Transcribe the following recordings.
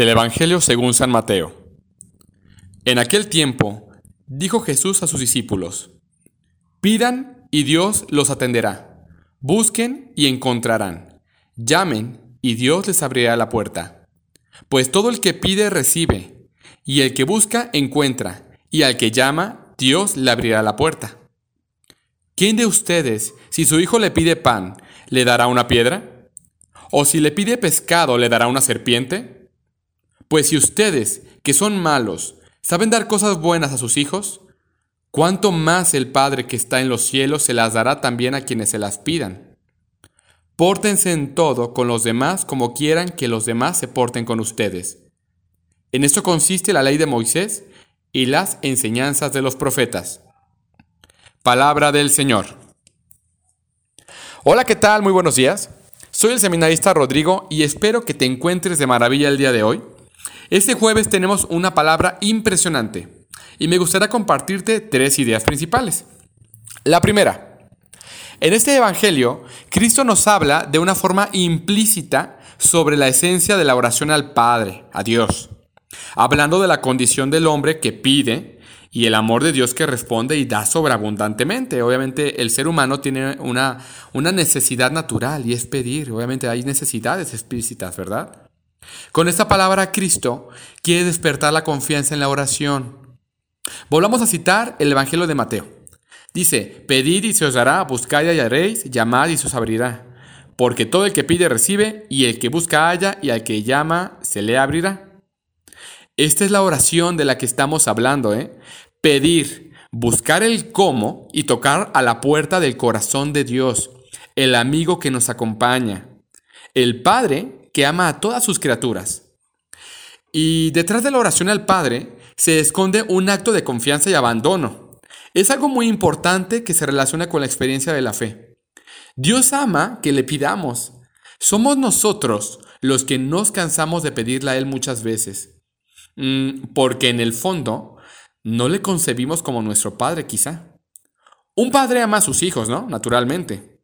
Del Evangelio según San Mateo. En aquel tiempo, dijo Jesús a sus discípulos, Pidan y Dios los atenderá. Busquen y encontrarán. Llamen y Dios les abrirá la puerta. Pues todo el que pide recibe, y el que busca encuentra, y al que llama, Dios le abrirá la puerta. ¿Quién de ustedes, si su hijo le pide pan, le dará una piedra? ¿O si le pide pescado, le dará una serpiente? Pues si ustedes, que son malos, saben dar cosas buenas a sus hijos, ¿cuánto más el Padre que está en los cielos se las dará también a quienes se las pidan? Pórtense en todo con los demás como quieran que los demás se porten con ustedes. En esto consiste la ley de Moisés y las enseñanzas de los profetas. Palabra del Señor. Hola, ¿qué tal? Muy buenos días. Soy el seminarista Rodrigo y espero que te encuentres de maravilla el día de hoy. Este jueves tenemos una palabra impresionante y me gustaría compartirte tres ideas principales. La primera, en este Evangelio, Cristo nos habla de una forma implícita sobre la esencia de la oración al Padre, a Dios, hablando de la condición del hombre que pide y el amor de Dios que responde y da sobreabundantemente. Obviamente el ser humano tiene una, una necesidad natural y es pedir. Obviamente hay necesidades explícitas, ¿verdad? Con esta palabra Cristo quiere despertar la confianza en la oración. Volvamos a citar el Evangelio de Mateo. Dice, pedid y se os dará, buscad y hallaréis, llamad y se os abrirá. Porque todo el que pide recibe, y el que busca halla, y al que llama se le abrirá. Esta es la oración de la que estamos hablando, ¿eh? Pedir, buscar el cómo y tocar a la puerta del corazón de Dios, el amigo que nos acompaña. El Padre que ama a todas sus criaturas. Y detrás de la oración al Padre se esconde un acto de confianza y abandono. Es algo muy importante que se relaciona con la experiencia de la fe. Dios ama que le pidamos. Somos nosotros los que nos cansamos de pedirle a Él muchas veces. Mm, porque en el fondo no le concebimos como nuestro Padre quizá. Un padre ama a sus hijos, ¿no? Naturalmente.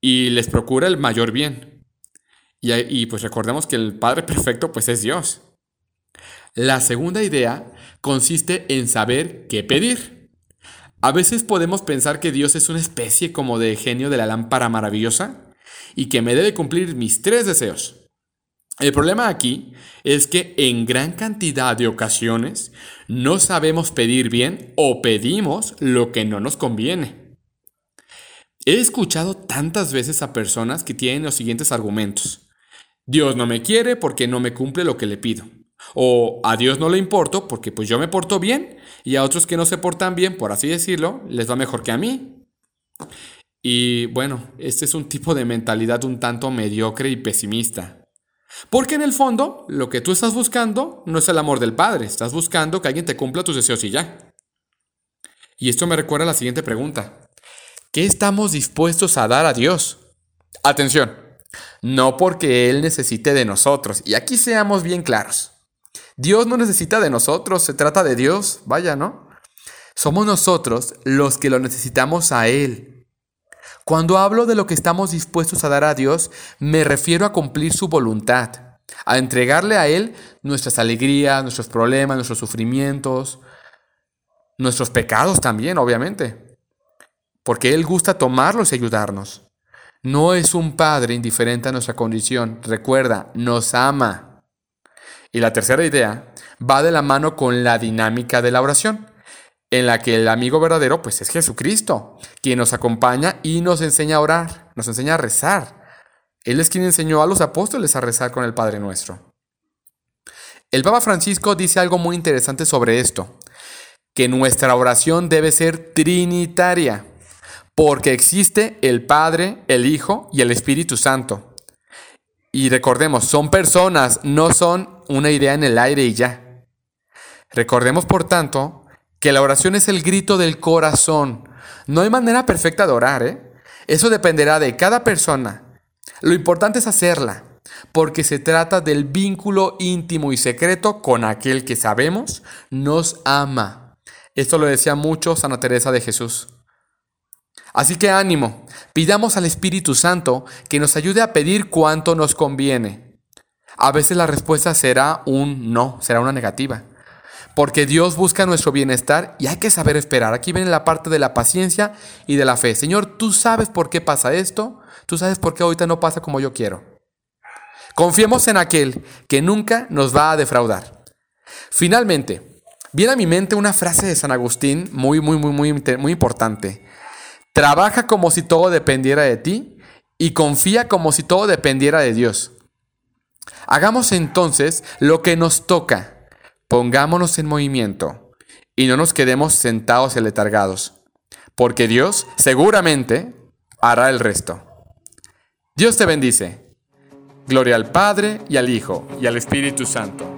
Y les procura el mayor bien. Y, pues recordemos que el Padre Perfecto pues es Dios. La segunda idea consiste en saber qué pedir. A veces podemos pensar que Dios es una especie como de genio de la lámpara maravillosa y que me debe cumplir mis tres deseos. El problema aquí es que en gran cantidad de ocasiones no sabemos pedir bien o pedimos lo que no nos conviene. He escuchado tantas veces a personas que tienen los siguientes argumentos. Dios no me quiere porque no me cumple lo que le pido. O a Dios no le importo porque pues yo me porto bien y a otros que no se portan bien, por así decirlo, les va mejor que a mí. Y bueno, este es un tipo de mentalidad un tanto mediocre y pesimista. Porque en el fondo, lo que tú estás buscando no es el amor del Padre, estás buscando que alguien te cumpla tus deseos y ya. Y esto me recuerda a la siguiente pregunta. ¿Qué estamos dispuestos a dar a Dios? Atención, no porque Él necesite de nosotros. Y aquí seamos bien claros. Dios no necesita de nosotros, se trata de Dios, vaya, ¿no? Somos nosotros los que lo necesitamos a Él. Cuando hablo de lo que estamos dispuestos a dar a Dios, me refiero a cumplir su voluntad, a entregarle a Él nuestras alegrías, nuestros problemas, nuestros sufrimientos, nuestros pecados también, obviamente, porque Él gusta tomarlos y ayudarnos. No es un padre indiferente a nuestra condición. Recuerda, nos ama. Y la tercera idea va de la mano con la dinámica de la oración, en la que el amigo verdadero pues es Jesucristo, quien nos acompaña y nos enseña a orar, nos enseña a rezar. Él es quien enseñó a los apóstoles a rezar con el Padre nuestro. El Papa Francisco dice algo muy interesante sobre esto, que nuestra oración debe ser trinitaria porque existe el Padre, el Hijo y el Espíritu Santo. Y recordemos, son personas, no son una idea en el aire y ya. Recordemos, por tanto, que la oración es el grito del corazón. No hay manera perfecta de orar, ¿eh? Eso dependerá de cada persona. Lo importante es hacerla, porque se trata del vínculo íntimo y secreto con aquel que sabemos nos ama. Esto lo decía mucho Santa Teresa de Jesús. Así que ánimo, pidamos al Espíritu Santo que nos ayude a pedir cuanto nos conviene. A veces la respuesta será un no, será una negativa. Porque Dios busca nuestro bienestar y hay que saber esperar. Aquí viene la parte de la paciencia y de la fe. Señor, tú sabes por qué pasa esto, tú sabes por qué ahorita no pasa como yo quiero. Confiemos en aquel que nunca nos va a defraudar. Finalmente, viene a mi mente una frase de San Agustín muy, muy, muy, muy, muy importante. Trabaja como si todo dependiera de ti y confía como si todo dependiera de Dios. Hagamos entonces lo que nos toca. Pongámonos en movimiento y no nos quedemos sentados y letargados, porque Dios seguramente hará el resto. Dios te bendice. Gloria al Padre y al Hijo y al Espíritu Santo